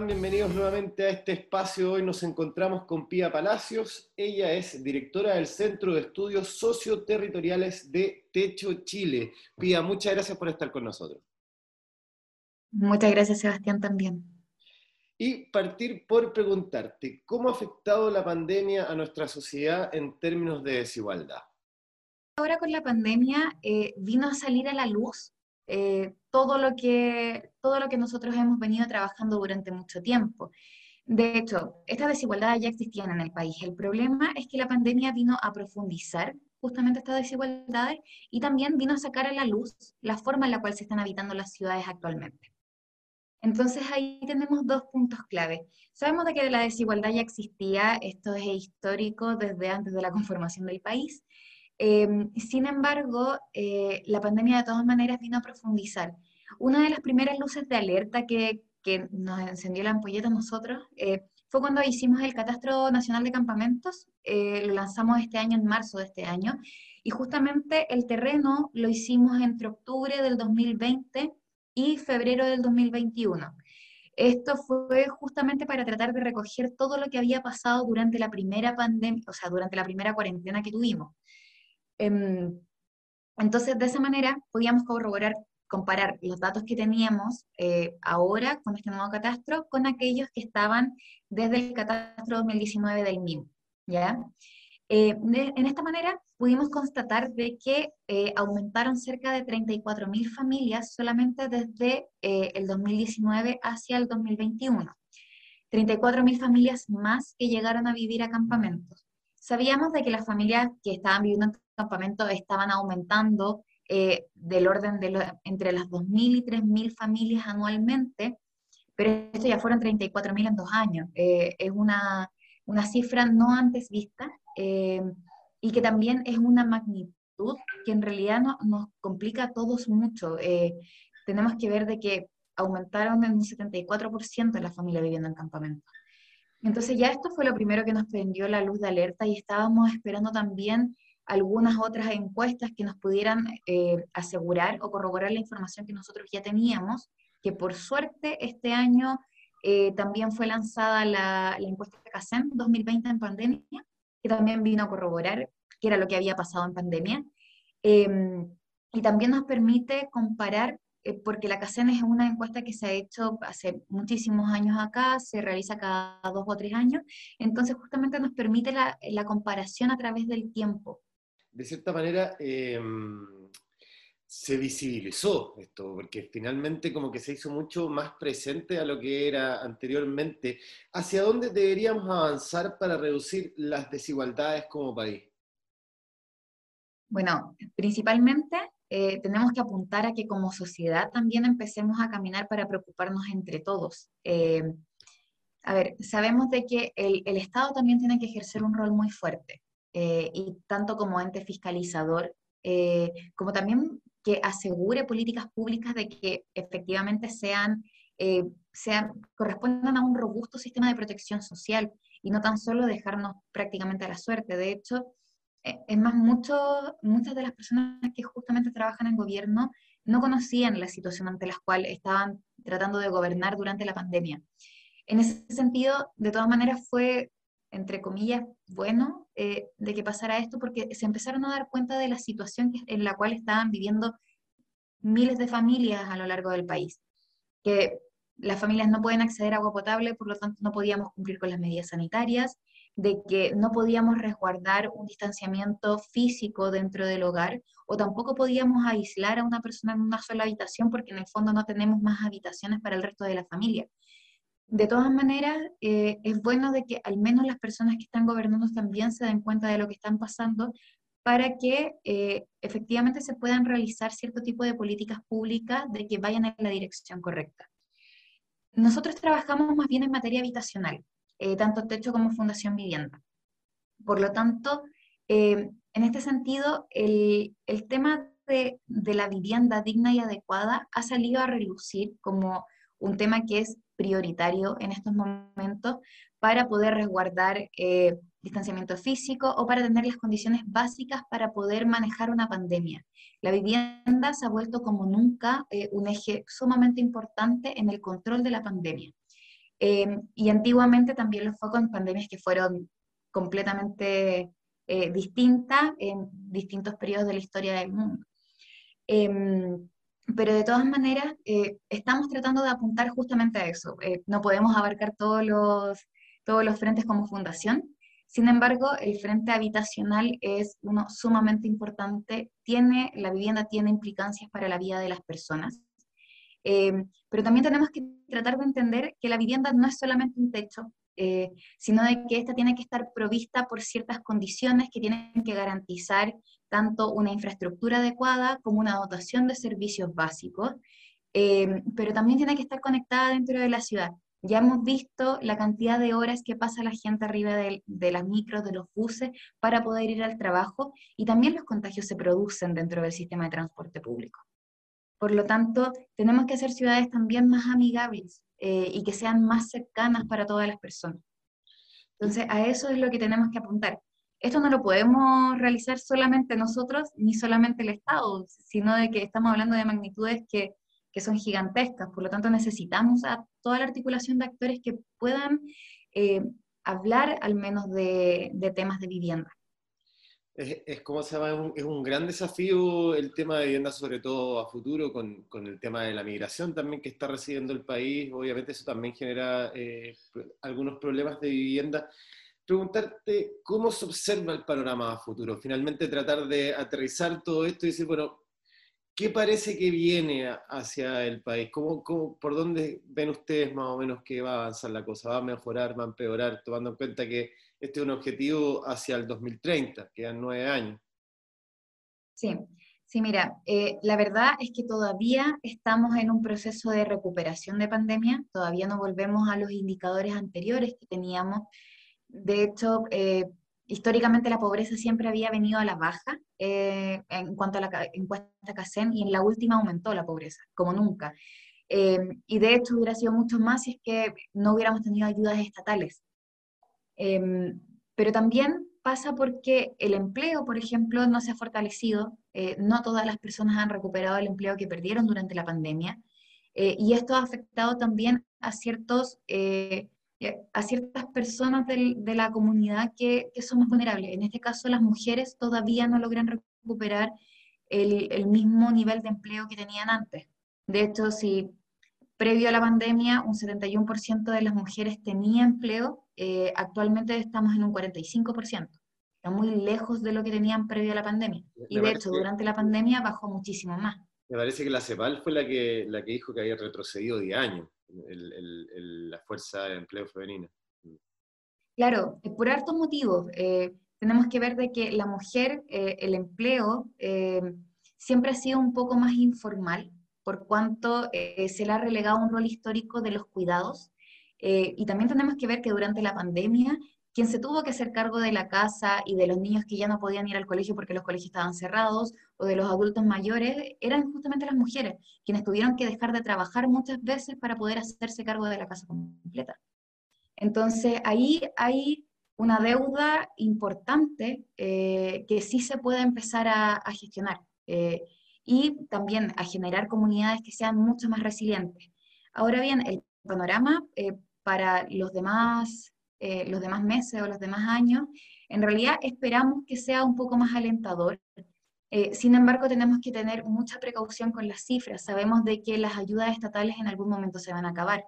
están? Bienvenidos nuevamente a este espacio. Hoy nos encontramos con Pía Palacios. Ella es directora del Centro de Estudios Socioterritoriales de Techo Chile. Pía, muchas gracias por estar con nosotros. Muchas gracias, Sebastián, también. Y partir por preguntarte, ¿cómo ha afectado la pandemia a nuestra sociedad en términos de desigualdad? Ahora con la pandemia eh, vino a salir a la luz eh, todo, lo que, todo lo que nosotros hemos venido trabajando durante mucho tiempo. De hecho, estas desigualdades ya existían en el país. El problema es que la pandemia vino a profundizar justamente estas desigualdades y también vino a sacar a la luz la forma en la cual se están habitando las ciudades actualmente. Entonces ahí tenemos dos puntos clave. Sabemos de que la desigualdad ya existía, esto es histórico desde antes de la conformación del país, Em, sin embargo, eh, la pandemia de todas maneras vino a profundizar. Una de las primeras luces de alerta que, que nos encendió la ampolleta a nosotros eh, fue cuando hicimos el Catastro Nacional de Campamentos, eh, lo lanzamos este año, en marzo de este año, y justamente el terreno lo hicimos entre octubre del 2020 y febrero del 2021. Esto fue justamente para tratar de recoger todo lo que había pasado durante la primera pandemia, o sea, durante la primera cuarentena que tuvimos. Em, entonces, de esa manera podíamos corroborar, comparar los datos que teníamos eh, ahora con este nuevo catastro con aquellos que estaban desde el catastro 2019 del MIM. ¿ya? Eh, en esta manera pudimos constatar de que eh, aumentaron cerca de 34.000 familias solamente desde el 2019 hacia el 2021. 34.000 familias más que llegaron a vivir a campamentos. Sabíamos de que las familias que estaban viviendo en campamentos estaban aumentando eh, del orden de entre las 2.000 y 3.000 familias anualmente, pero esto ya fueron 34.000 en dos años. Eh, es una, una, cifra no antes vista eh, y que también es una magnitud que en realidad no, nos complica a todos mucho. tenemos que ver de que aumentaron en un 74% las familias viviendo en campamentos. Entonces ya esto fue lo primero que nos prendió la luz de alerta y estábamos esperando también algunas otras encuestas que nos pudieran eh, asegurar o corroborar la información que nosotros ya teníamos, que por suerte este año eh, también fue lanzada la, la encuesta CACEN 2020 en pandemia, que también vino a corroborar qué era lo que había pasado en pandemia. Em, y también nos permite comparar, eh, porque la CACEN es una encuesta que se ha hecho hace muchísimos años acá, se realiza cada dos o tres años, entonces justamente nos permite la, la comparación a través del tiempo de cierta manera, em, se visibilizó esto, porque finalmente como que se hizo mucho más presente a lo que era anteriormente. ¿Hacia dónde deberíamos avanzar para reducir las desigualdades como país? Bueno, principalmente eh, tenemos que apuntar a que como sociedad también empecemos a caminar para preocuparnos entre todos. Eh, a ver, sabemos de que el, el Estado también tiene que ejercer un rol muy fuerte. Eh, y tanto como ente fiscalizador, eh, como también que asegure políticas públicas de que efectivamente sean, eh, sean, correspondan a un robusto sistema de protección social y no tan solo dejarnos prácticamente a la suerte. De hecho, es más, mucho, muchas de las personas que justamente trabajan en gobierno no conocían la situación ante la cual estaban tratando de gobernar durante la pandemia. En ese sentido, de todas maneras, fue entre comillas, bueno eh, de que pasara esto porque se empezaron a dar cuenta de la situación en la cual estaban viviendo miles de familias a lo largo del país, que las familias no pueden acceder a agua potable, por lo tanto no podíamos cumplir con las medidas sanitarias, de que no podíamos resguardar un distanciamiento físico dentro del hogar o tampoco podíamos aislar a una persona en una sola habitación porque en el fondo no tenemos más habitaciones para el resto de la familia de todas maneras, eh, es bueno de que al menos las personas que están gobernando también se den cuenta de lo que están pasando para que eh, efectivamente se puedan realizar cierto tipo de políticas públicas de que vayan en la dirección correcta. Nosotros trabajamos más bien en materia habitacional, eh, tanto Techo como Fundación Vivienda. Por lo tanto, en este sentido, el, tema de, de la vivienda digna y adecuada ha salido a relucir como un tema que es prioritario en estos momentos para poder resguardar eh, distanciamiento físico o para tener las condiciones básicas para poder manejar una pandemia. La vivienda se ha vuelto como nunca eh, un eje sumamente importante en el control de la pandemia. Em, y antiguamente también lo fue con pandemias que fueron completamente eh, distintas en distintos periodos de la historia del mundo. Pero de todas maneras, eh, estamos tratando de apuntar justamente a eso. Eh, no podemos abarcar todos los, todos los frentes como fundación. Sin embargo, el frente habitacional es uno sumamente importante. Tiene, la vivienda tiene implicancias para la vida de las personas. Eh, pero también tenemos que tratar de entender que la vivienda no es solamente un techo, eh, sino de que ésta tiene que estar provista por ciertas condiciones que tienen que garantizar tanto una infraestructura adecuada como una dotación de servicios básicos, eh, pero también tiene que estar conectada dentro de la ciudad. Ya hemos visto la cantidad de horas que pasa la gente arriba de, de, las micros, de los buses, para poder ir al trabajo y también los contagios se producen dentro del sistema de transporte público. Por lo tanto, tenemos que hacer ciudades también más amigables eh, y que sean más cercanas para todas las personas. Entonces, a eso es lo que tenemos que apuntar. Esto no lo podemos realizar solamente nosotros ni solamente el Estado, sino de que estamos hablando de magnitudes que, que son gigantescas. Por lo tanto, necesitamos a toda la articulación de actores que puedan eh, hablar al menos de, de temas de vivienda es, como se llama, es un, gran desafío el tema de vivienda, sobre todo a futuro, con, con, el tema de la migración también que está recibiendo el país. Obviamente eso también genera eh, algunos problemas de vivienda. Preguntarte cómo se observa el panorama a futuro. Finalmente tratar de aterrizar todo esto y decir, bueno, ¿qué parece que viene hacia el país? ¿Cómo, cómo, ¿Por dónde ven ustedes más o menos que va a avanzar la cosa? ¿Va a mejorar, va a empeorar, tomando en cuenta que este es un objetivo hacia el 2030, quedan nueve años. Sí, sí, mira, eh, la verdad es que todavía estamos en un proceso de recuperación de pandemia, todavía no volvemos a los indicadores anteriores que teníamos. De hecho, eh, históricamente la pobreza siempre había venido a la baja eh, en cuanto a la encuesta CACEN y en la última aumentó la pobreza, como nunca. y de hecho hubiera sido mucho más si es que no hubiéramos tenido ayudas estatales. Em, pero también pasa porque el empleo, por ejemplo, no se ha fortalecido, eh, no todas las personas han recuperado el empleo que perdieron durante la pandemia, eh, y esto ha afectado también a, ciertos, eh, a ciertas personas de la comunidad que, que, son más vulnerables. En este caso, las mujeres todavía no logran recuperar el, el mismo nivel de empleo que tenían antes. De hecho, si previo a la pandemia un 71% de las mujeres tenía empleo, eh, actualmente estamos en un 45%. Está muy lejos de lo que tenían previo a la pandemia. Y de hecho, durante la pandemia bajó muchísimo más. Me parece que la CEPAL fue la que, la que dijo que había retrocedido 10 años la fuerza de empleo femenina. Claro, por hartos motivos. Eh, tenemos que ver de que la mujer, eh, el empleo, siempre ha sido un poco más informal, por cuanto se le ha relegado un rol histórico de los cuidados eh, y también tenemos que ver que durante la pandemia, quien se tuvo que hacer cargo de la casa y de los niños que ya no podían ir al colegio porque los colegios estaban cerrados, o de los adultos mayores, eran justamente las mujeres, quienes tuvieron que dejar de trabajar muchas veces para poder hacerse cargo de la casa completa. Entonces, ahí hay una deuda importante eh, que sí se puede empezar a, gestionar eh, y también a generar comunidades que sean mucho más resilientes. Ahora bien, el panorama para los demás, eh, los demás meses o los demás años, en realidad esperamos que sea un poco más alentador. Eh, sin embargo, tenemos que tener mucha precaución con las cifras. Sabemos de que las ayudas estatales en algún momento se van a acabar,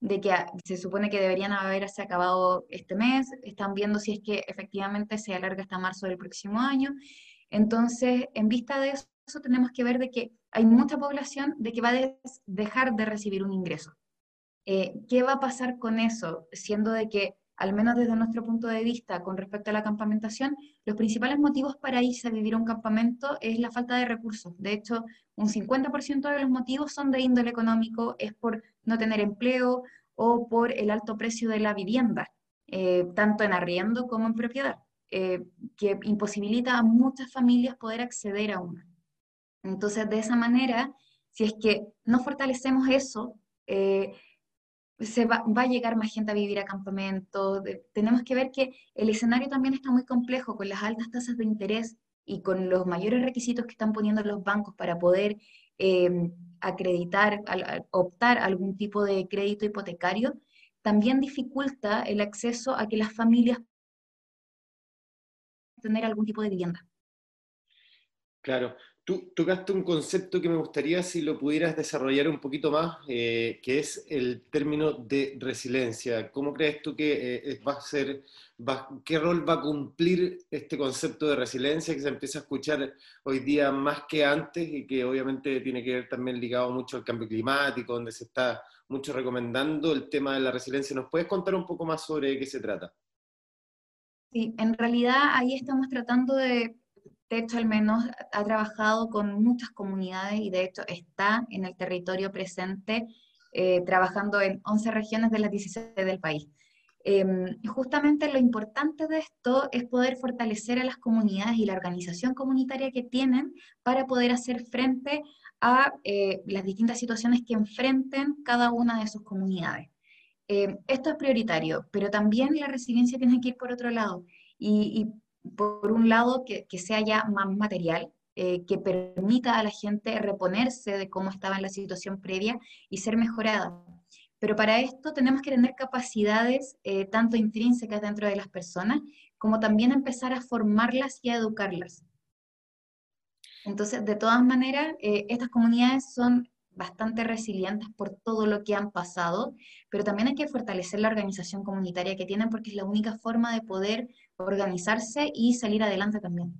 de que se supone que deberían haberse acabado este mes, están viendo si es que efectivamente se alarga hasta marzo del próximo año. Entonces, en vista de eso, tenemos que ver de que hay mucha población de que va a dejar de recibir un ingreso. Eh, ¿Qué va a pasar con eso? Siendo de que, al menos desde nuestro punto de vista con respecto a la campamentación, los principales motivos para irse a vivir a un campamento es la falta de recursos. De hecho, un 50% de los motivos son de índole económico, es por no tener empleo o por el alto precio de la vivienda, eh, tanto en arriendo como en propiedad, eh, que imposibilita a muchas familias poder acceder a una. Entonces, de esa manera, si es que no fortalecemos eso, se va, a llegar más gente a vivir a campamentos. tenemos que ver que el escenario también está muy complejo con las altas tasas de interés y con los mayores requisitos que están poniendo los bancos para poder em, acreditar, optar algún tipo de crédito hipotecario, también dificulta el acceso a que las familias tener algún tipo de vivienda. Claro, tú tocaste un concepto que me gustaría si lo pudieras desarrollar un poquito más, eh, que es el término de resiliencia. ¿Cómo crees tú que eh, va a ser, qué rol va a cumplir este concepto de resiliencia que se empieza a escuchar hoy día más que antes y que obviamente tiene que ver también ligado mucho al cambio climático, donde se está mucho recomendando el tema de la resiliencia? ¿Nos puedes contar un poco más sobre qué se trata? Sí, en realidad ahí estamos tratando de, de hecho al menos ha trabajado con muchas comunidades y de hecho está en el territorio presente eh, trabajando en 11 regiones de las 16 del país. Em, justamente lo importante de esto es poder fortalecer a las comunidades y la organización comunitaria que tienen para poder hacer frente a eh, las distintas situaciones que enfrenten cada una de sus comunidades. Eh, esto es prioritario, pero también la resiliencia tiene que ir por otro lado. Y, por un lado, que, sea ya más material, eh, que permita a la gente reponerse de cómo estaba en la situación previa y ser mejorada. Pero para esto tenemos que tener capacidades eh, tanto intrínsecas dentro de las personas, como también empezar a formarlas y a educarlas. Entonces, de todas maneras, estas comunidades son bastante resilientes por todo lo que han pasado, pero también hay que fortalecer la organización comunitaria que tienen porque es la única forma de poder organizarse y salir adelante también.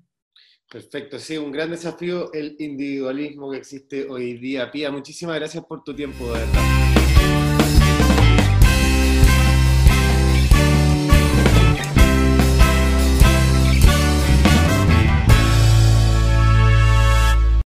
Perfecto, sí, un gran desafío el individualismo que existe hoy día. Pía, muchísimas gracias por tu tiempo, de verdad.